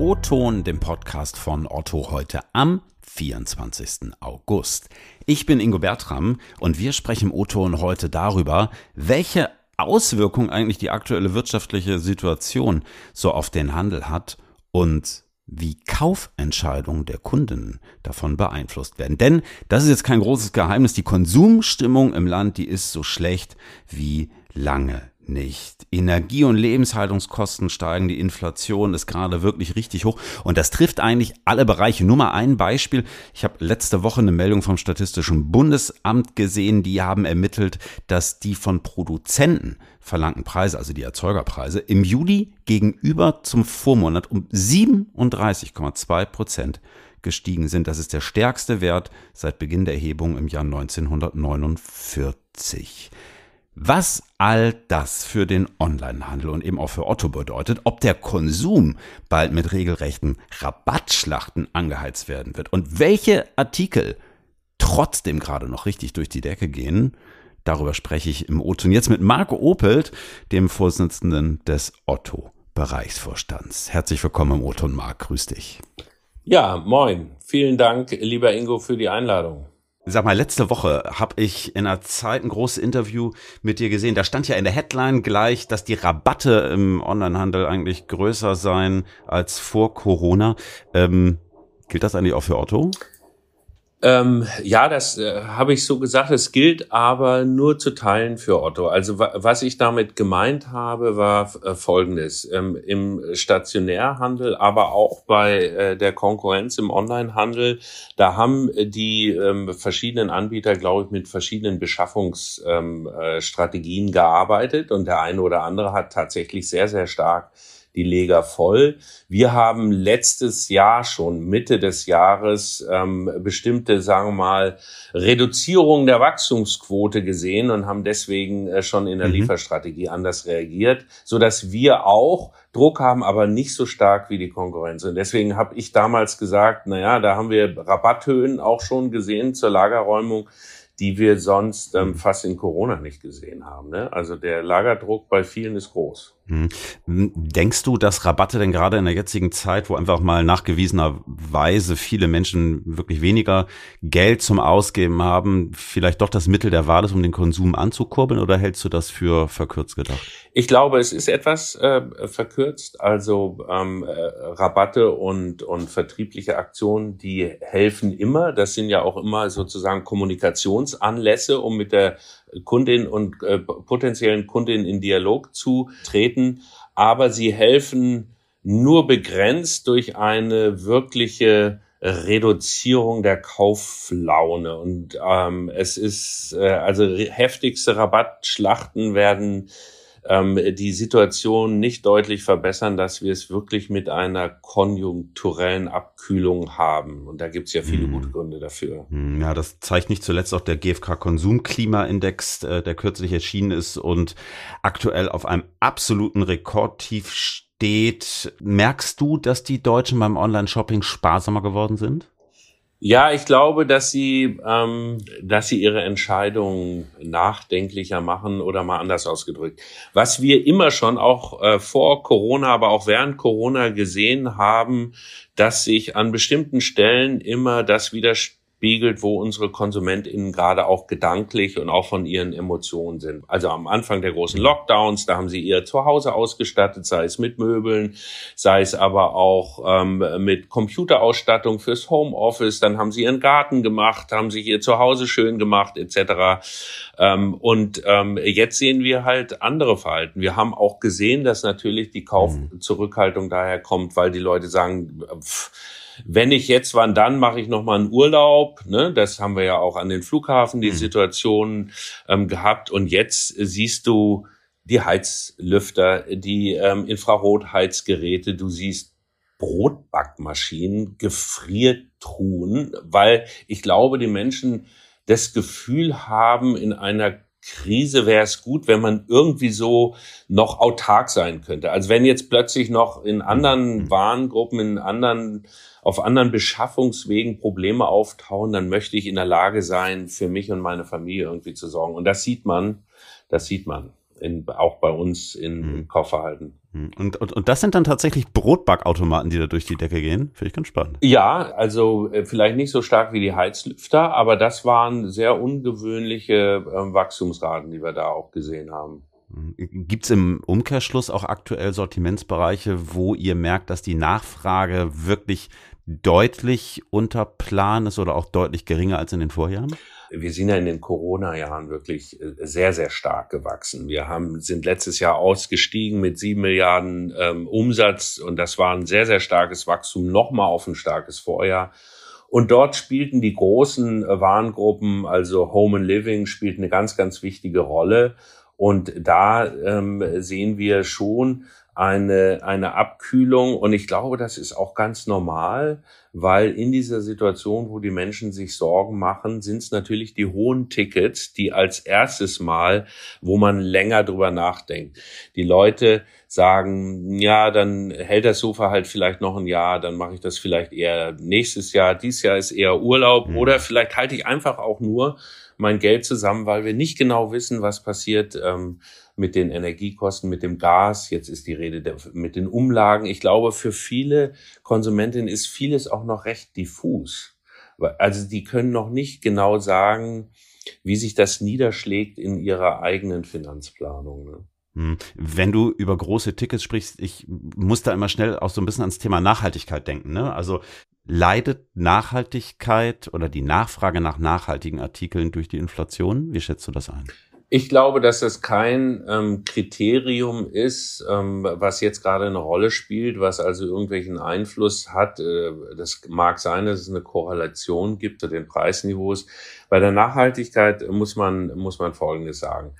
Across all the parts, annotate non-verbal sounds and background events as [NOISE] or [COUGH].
O-Ton, dem Podcast von Otto heute am 24. August. Ich bin Ingo Bertram und wir sprechen im O-Ton heute darüber, welche Auswirkungen eigentlich die aktuelle wirtschaftliche Situation so auf den Handel hat und wie Kaufentscheidungen der Kunden davon beeinflusst werden. Denn das ist jetzt kein großes Geheimnis, die Konsumstimmung im Land, die ist so schlecht wie lange nicht. Energie- und Lebenshaltungskosten steigen, die Inflation ist gerade wirklich richtig hoch und das trifft eigentlich alle Bereiche. Nur mal ein Beispiel. Ich habe letzte Woche eine Meldung vom Statistischen Bundesamt gesehen, die haben ermittelt, dass die von Produzenten verlangten Preise, also die Erzeugerpreise, im Juli gegenüber zum Vormonat um 37,2 Prozent gestiegen sind. Das ist der stärkste Wert seit Beginn der Erhebung im Jahr 1949. Was all das für den Onlinehandel und eben auch für Otto bedeutet, ob der Konsum bald mit regelrechten Rabattschlachten angeheizt werden wird und welche Artikel trotzdem gerade noch richtig durch die Decke gehen, darüber spreche ich im Otto. Und jetzt mit Marco Opelt, dem Vorsitzenden des Otto Bereichsvorstands. Herzlich willkommen im Otto und Marc, grüß dich. Ja, moin. Vielen Dank, lieber Ingo, für die Einladung. Sag mal, letzte Woche habe ich in einer Zeit ein großes Interview mit dir gesehen. Da stand ja in der Headline gleich, dass die Rabatte im Onlinehandel eigentlich größer seien als vor Corona. Ähm, gilt das eigentlich auch für Otto? Ähm, ja, das äh, habe ich so gesagt. Es gilt aber nur zu Teilen für Otto. Also was ich damit gemeint habe, war äh, Folgendes. Ähm, Im Stationärhandel, aber auch bei äh, der Konkurrenz im Onlinehandel, da haben die ähm, verschiedenen Anbieter, glaube ich, mit verschiedenen Beschaffungsstrategien ähm, äh, gearbeitet. Und der eine oder andere hat tatsächlich sehr, sehr stark die Leger voll. Wir haben letztes Jahr schon, Mitte des Jahres, ähm, bestimmte, sagen wir mal, Reduzierung der Wachstumsquote gesehen und haben deswegen äh, schon in der mhm. Lieferstrategie anders reagiert, so dass wir auch Druck haben, aber nicht so stark wie die Konkurrenz. Und deswegen habe ich damals gesagt, na ja, da haben wir Rabatthöhen auch schon gesehen zur Lagerräumung die wir sonst ähm, mhm. fast in Corona nicht gesehen haben. Ne? Also der Lagerdruck bei vielen ist groß. Mhm. Denkst du, dass Rabatte denn gerade in der jetzigen Zeit, wo einfach mal nachgewiesenerweise viele Menschen wirklich weniger Geld zum Ausgeben haben, vielleicht doch das Mittel der Wahl ist, um den Konsum anzukurbeln oder hältst du das für verkürzt gedacht? Ich glaube, es ist etwas äh, verkürzt. Also ähm, äh, Rabatte und, und vertriebliche Aktionen, die helfen immer. Das sind ja auch immer sozusagen Kommunikationsanlässe, um mit der Kundin und äh, potenziellen Kundin in Dialog zu treten, aber sie helfen nur begrenzt durch eine wirkliche Reduzierung der Kauflaune. Und ähm, es ist, äh, also heftigste Rabattschlachten werden ähm, die Situation nicht deutlich verbessern, dass wir es wirklich mit einer konjunkturellen Abkühlung haben. Und da gibt es ja viele hm. gute Gründe dafür. Hm, ja, das zeigt nicht zuletzt auch der GfK Konsumklimaindex, äh, der kürzlich erschienen ist und aktuell auf einem absoluten Rekordtief steht. Merkst du, dass die Deutschen beim Online-Shopping sparsamer geworden sind? Ja, ich glaube, dass sie, ähm, dass sie ihre Entscheidungen nachdenklicher machen oder mal anders ausgedrückt. Was wir immer schon auch äh, vor Corona, aber auch während Corona gesehen haben, dass sich an bestimmten Stellen immer das widerspiegelt spiegelt, wo unsere KonsumentInnen gerade auch gedanklich und auch von ihren Emotionen sind. Also am Anfang der großen Lockdowns, da haben sie ihr Zuhause ausgestattet, sei es mit Möbeln, sei es aber auch ähm, mit Computerausstattung fürs Homeoffice. Dann haben sie ihren Garten gemacht, haben sich ihr Zuhause schön gemacht, etc. Ähm, und ähm, jetzt sehen wir halt andere Verhalten. Wir haben auch gesehen, dass natürlich die Kaufzurückhaltung daher kommt, weil die Leute sagen, pff, wenn ich jetzt, wann dann, mache ich nochmal einen Urlaub. Ne? Das haben wir ja auch an den Flughafen, die mhm. Situation ähm, gehabt. Und jetzt siehst du die Heizlüfter, die ähm, Infrarotheizgeräte, du siehst Brotbackmaschinen, Gefriertruhen, weil ich glaube, die Menschen das Gefühl haben, in einer Krise wäre es gut, wenn man irgendwie so noch autark sein könnte. Also wenn jetzt plötzlich noch in anderen mhm. Warengruppen, in anderen auf anderen Beschaffungswegen Probleme auftauchen, dann möchte ich in der Lage sein, für mich und meine Familie irgendwie zu sorgen. Und das sieht man, das sieht man. in, auch bei uns in mhm. Kaufverhalten. Mhm. Und, und, und das sind dann tatsächlich Brotbackautomaten, die da durch die Decke gehen? Finde ich ganz spannend. Ja, also äh, vielleicht nicht so stark wie die Heizlüfter, aber das waren sehr ungewöhnliche äh, Wachstumsraten, die wir da auch gesehen haben. Mhm. Gibt es im Umkehrschluss auch aktuell Sortimentsbereiche, wo ihr merkt, dass die Nachfrage wirklich deutlich unter Plan ist oder auch deutlich geringer als in den Vorjahren? Wir sind ja in den Corona-Jahren wirklich äh, sehr, sehr stark gewachsen. Wir haben, sind letztes Jahr ausgestiegen mit sieben Milliarden ähm, Umsatz und das war ein sehr, sehr starkes Wachstum, nochmal auf ein starkes Vorjahr. Und dort spielten die großen äh, Warengruppen, also Home and Living, spielt eine ganz, ganz wichtige Rolle. Und da ähm, sehen wir schon, eine, eine Abkühlung. Und ich glaube, das ist auch ganz normal, weil in dieser Situation, wo die Menschen sich Sorgen machen, sind es natürlich die hohen Tickets, die als erstes Mal, wo man länger drüber nachdenkt. Die Leute sagen, ja, dann hält das Sofa halt vielleicht noch ein Jahr, dann mache ich das vielleicht eher nächstes Jahr, dies Jahr ist eher Urlaub mhm. oder vielleicht halte ich einfach auch nur mein Geld zusammen, weil wir nicht genau wissen, was passiert. Ähm, mit den Energiekosten, mit dem Gas. Jetzt ist die Rede der, mit den Umlagen. Ich glaube, für viele Konsumentinnen ist vieles auch noch recht diffus. Also die können noch nicht genau sagen, wie sich das niederschlägt in ihrer eigenen Finanzplanung. Ne? Hm. Wenn du über große Tickets sprichst, ich muss da immer schnell auch so ein bisschen ans Thema Nachhaltigkeit denken. Ne? Also leidet Nachhaltigkeit oder die Nachfrage nach nachhaltigen Artikeln durch die Inflation? Wie schätzt du das ein? Ich glaube, dass das kein ähm, Kriterium ist, ähm, was jetzt gerade eine Rolle spielt, was also irgendwelchen Einfluss hat. Äh, das mag sein, dass es eine Korrelation gibt zu den Preisniveaus. Bei der Nachhaltigkeit muss man, muss man Folgendes sagen.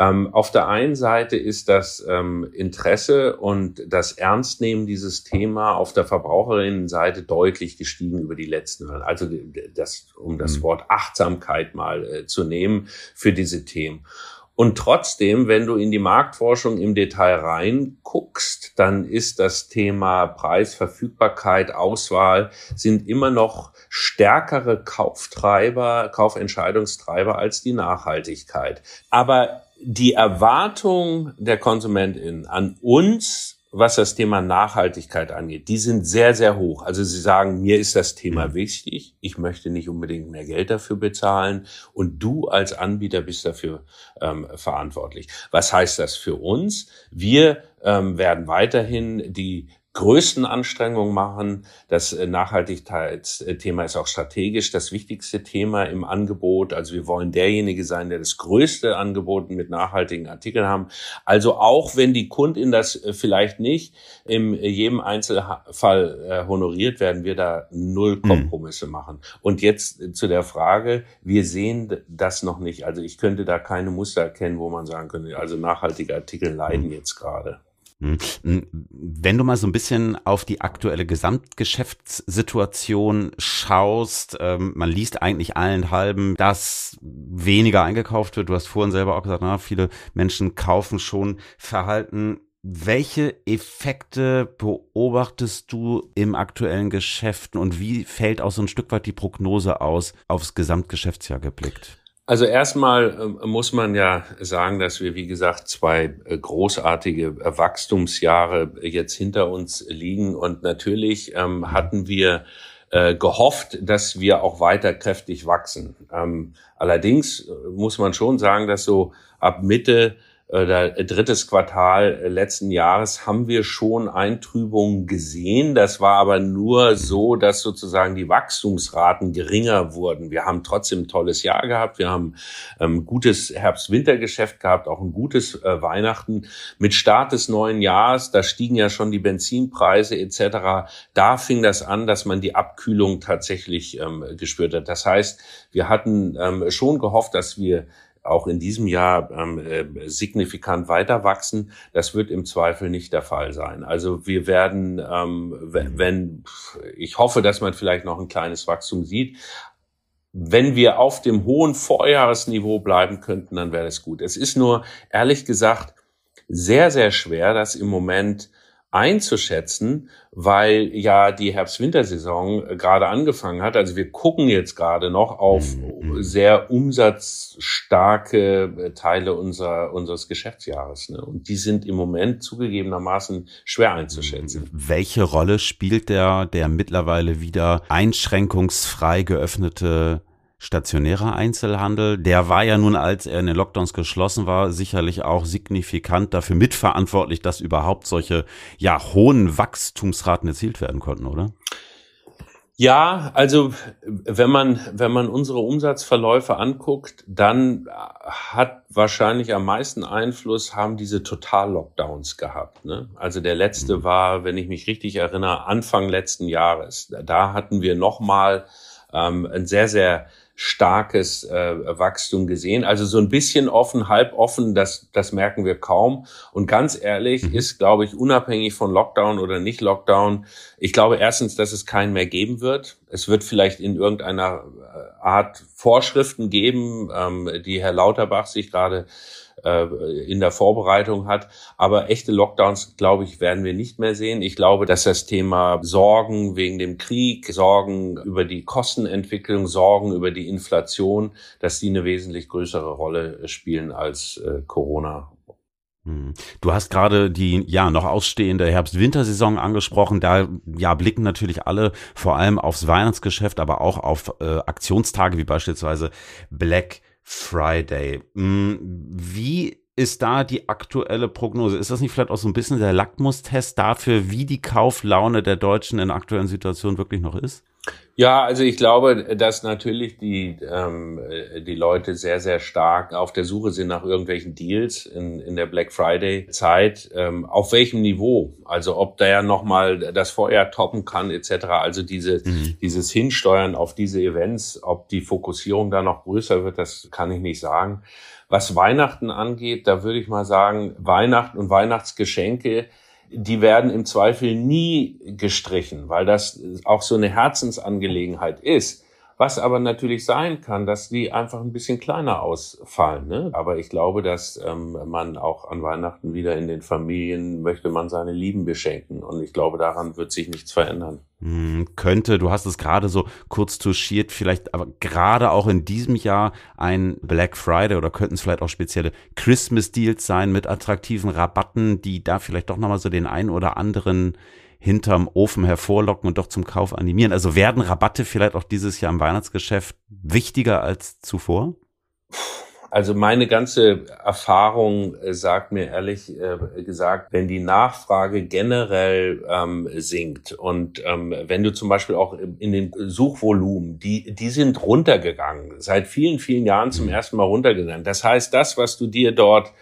Ähm, auf der einen Seite ist das ähm, Interesse und das Ernstnehmen dieses Thema auf der Verbraucherinnenseite deutlich gestiegen über die letzten Jahre. Also das, um das mhm. Wort Achtsamkeit mal äh, zu nehmen für diese Themen. Und trotzdem, wenn du in die Marktforschung im Detail reinguckst, dann ist das Thema Preis, Verfügbarkeit, Auswahl sind immer noch stärkere Kauftreiber, Kaufentscheidungstreiber als die Nachhaltigkeit. Aber die Erwartung der Konsumentin an uns, was das Thema Nachhaltigkeit angeht, die sind sehr, sehr hoch. Also sie sagen, mir ist das Thema mhm. wichtig, ich möchte nicht unbedingt mehr Geld dafür bezahlen und du als Anbieter bist dafür ähm, verantwortlich. Was heißt das für uns? Wir ähm, werden weiterhin die größten Anstrengungen machen. Das äh, Nachhaltigkeitsthema ist auch strategisch das wichtigste Thema im Angebot. Also wir wollen derjenige sein, der das größte Angebot mit nachhaltigen Artikeln haben. Also auch wenn die Kundin das äh, vielleicht nicht in jedem Einzelfall äh, honoriert, werden wir da null hm. Kompromisse mhm. machen. Und jetzt zu der Frage, wir sehen das noch nicht. Also ich könnte da keine Muster erkennen, wo man sagen könnte, also nachhaltige Artikel leiden hm. jetzt gerade. Hm. Hm. Wenn du mal so ein bisschen auf die aktuelle Gesamtgeschäftssituation schaust, ähm, man liest eigentlich allen halben, dass weniger eingekauft wird. Du hast vorhin selber auch gesagt, na, viele Menschen kaufen schon Verhalten. Welche Effekte beobachtest du im aktuellen Geschäften und wie fällt auch so ein Stück weit die Prognose aus aufs Gesamtgeschäftsjahr geblickt? Also erstmal äh, muss man ja sagen, dass wir, wie gesagt, zwei äh, großartige äh, Wachstumsjahre jetzt hinter uns liegen. Und natürlich ähm, hatten wir äh, gehofft, dass wir auch weiter kräftig wachsen. Ähm, allerdings muss man schon sagen, dass so ab Mitte oder drittes Quartal letzten Jahres haben wir schon Eintrübungen gesehen. Das war aber nur so, dass sozusagen die Wachstumsraten geringer wurden. Wir haben trotzdem ein tolles Jahr gehabt. Wir haben ähm, gutes Herbst-Winter-Geschäft gehabt, auch ein gutes äh, Weihnachten. Mit Start des neuen Jahres, da stiegen ja schon die Benzinpreise etc. Da fing das an, dass man die Abkühlung tatsächlich ähm, gespürt hat. Das heißt, wir hatten ähm, schon gehofft, dass wir auch in diesem Jahr ähm, äh, signifikant weiter wachsen. Das wird im Zweifel nicht der Fall sein. Also wir werden, ähm, wenn, ich hoffe, dass man vielleicht noch ein kleines Wachstum sieht. Wenn wir auf dem hohen Vorjahresniveau bleiben könnten, dann wäre das gut. Es ist nur, ehrlich gesagt, sehr, sehr schwer, das im Moment einzuschätzen, weil ja die Herbst-Wintersaison äh, gerade angefangen hat. Also wir gucken jetzt gerade noch auf mhm. sehr umsatzstarke äh, Teile unser, unseres Geschäftsjahres. Ne? Und die sind im Moment zugegebenermaßen schwer einzuschätzen. Welche Rolle spielt der, der mittlerweile wieder einschränkungsfrei geöffnete stationärer Einzelhandel, der war ja nun, als er in den Lockdowns geschlossen war, sicherlich auch signifikant dafür mitverantwortlich, dass überhaupt solche ja hohen Wachstumsraten erzielt werden konnten, oder? Ja, also wenn man wenn man unsere Umsatzverläufe anguckt, dann hat wahrscheinlich am meisten Einfluss haben diese Total-Lockdowns gehabt. Ne? Also der letzte mhm. war, wenn ich mich richtig erinnere, Anfang letzten Jahres. Da hatten wir noch mal ähm, ein sehr sehr starkes äh, Wachstum gesehen. Also so ein bisschen offen, halb offen, das, das merken wir kaum. Und ganz ehrlich mhm. ist, glaube ich, unabhängig von Lockdown oder nicht Lockdown, ich glaube erstens, dass es keinen mehr geben wird. Es wird vielleicht in irgendeiner äh, Art Vorschriften geben, ähm, die Herr Lauterbach sich gerade äh, in der Vorbereitung hat. Aber echte Lockdowns, glaube ich, werden wir nicht mehr sehen. Ich glaube, dass das Thema Sorgen wegen dem Krieg, Sorgen über die Kostenentwicklung, Sorgen über die Inflation, dass die eine wesentlich größere Rolle spielen als äh, Corona hm. Du hast gerade die ja noch ausstehende Herbst-Wintersaison angesprochen. Da ja blicken natürlich alle vor allem aufs Weihnachtsgeschäft, aber auch auf äh, Aktionstage wie beispielsweise Black Friday. Mm, wie ist da die aktuelle Prognose? Ist das nicht vielleicht auch so ein bisschen der Lackmustest dafür, wie die Kauflaune der Deutschen in der aktuellen Situation wirklich noch ist? Ja, also ich glaube, dass natürlich die, ähm, die Leute sehr, sehr stark auf der Suche sind nach irgendwelchen Deals in, in der Black Friday-Zeit. Ähm, auf welchem Niveau? Also ob der nochmal das Vorjahr toppen kann etc. Also diese, mhm. dieses Hinsteuern auf diese Events, ob die Fokussierung da noch größer wird, das kann ich nicht sagen. Was Weihnachten angeht, da würde ich mal sagen, Weihnachten und Weihnachtsgeschenke die werden im Zweifel nie gestrichen, weil das auch so eine Herzensangelegenheit ist. Was aber natürlich sein kann, dass die einfach ein bisschen kleiner ausfallen. Ne? Aber ich glaube, dass ähm, man auch an Weihnachten wieder in den Familien möchte man seine Lieben beschenken. Und ich glaube, daran wird sich nichts verändern. Hm, könnte, du hast es gerade so kurz touchiert, vielleicht aber gerade auch in diesem Jahr ein Black Friday oder könnten es vielleicht auch spezielle Christmas Deals sein mit attraktiven Rabatten, die da vielleicht doch nochmal so den einen oder anderen hinterm Ofen hervorlocken und doch zum Kauf animieren. Also werden Rabatte vielleicht auch dieses Jahr im Weihnachtsgeschäft wichtiger als zuvor? Also meine ganze Erfahrung äh, sagt mir ehrlich äh, gesagt, wenn die Nachfrage generell ähm, sinkt und ähm, wenn du zum Beispiel auch in den Suchvolumen, die, die sind runtergegangen, seit vielen, vielen Jahren zum mhm. ersten Mal runtergegangen. Das heißt, das, was du dir dort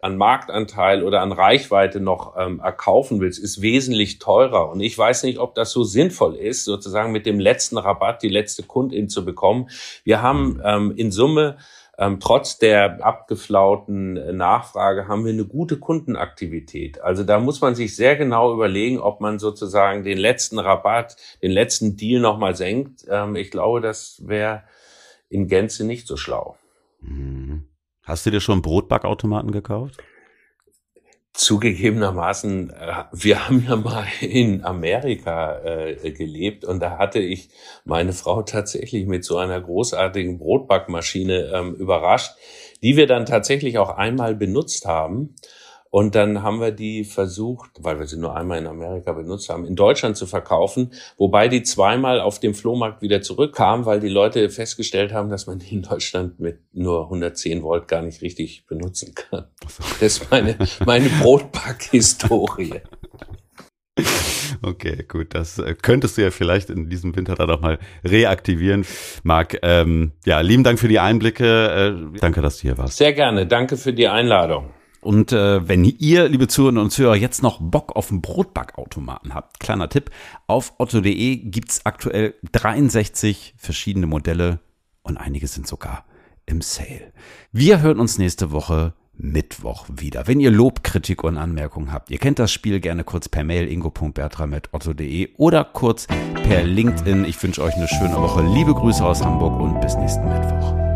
an Marktanteil oder an Reichweite noch ähm, erkaufen willst, ist wesentlich teurer. Und ich weiß nicht, ob das so sinnvoll ist, sozusagen mit dem letzten Rabatt die letzte Kundin zu bekommen. Wir haben ähm, in Summe ähm, trotz der abgeflauten Nachfrage haben wir eine gute Kundenaktivität. Also da muss man sich sehr genau überlegen, ob man sozusagen den letzten Rabatt, den letzten Deal nochmal senkt. Ähm, ich glaube, das wäre in Gänze nicht so schlau. Mhm. Hast du dir schon Brotbackautomaten gekauft? Zugegebenermaßen, äh, wir haben ja mal in Amerika äh, gelebt und da hatte ich meine Frau tatsächlich mit so einer großartigen Brotbackmaschine ähm, überrascht, die wir dann tatsächlich auch einmal benutzt haben. Und dann haben wir die versucht, weil wir sie nur einmal in Amerika benutzt haben, in Deutschland zu verkaufen, wobei die zweimal auf dem Flohmarkt wieder zurückkam, weil die Leute festgestellt haben, dass man die in Deutschland mit nur 110 Volt gar nicht richtig benutzen kann. [LAUGHS] Das ist meine, meine Brotback-Historie. Okay, gut, das äh, könntest du ja vielleicht in diesem Winter dann auch mal reaktivieren. Marc, ähm, ja, lieben Dank für die Einblicke. Äh, danke, dass du hier warst. Sehr gerne, danke für die Einladung. Und äh, wenn ihr, liebe Zuhörerinnen und Zuhörer, jetzt noch Bock auf einen Brotbackautomaten habt, kleiner Tipp, auf otto.de gibt's aktuell 63 verschiedene Modelle und einige sind sogar im Sale. Wir hören uns nächste Woche Mittwoch wieder. Wenn ihr Lob, Kritik und Anmerkungen habt, ihr kennt das Spiel gerne kurz per Mail ingo.bertram.otto.de oder kurz per LinkedIn. Ich wünsche euch eine schöne Woche. Liebe Grüße aus Hamburg und bis nächsten Mittwoch.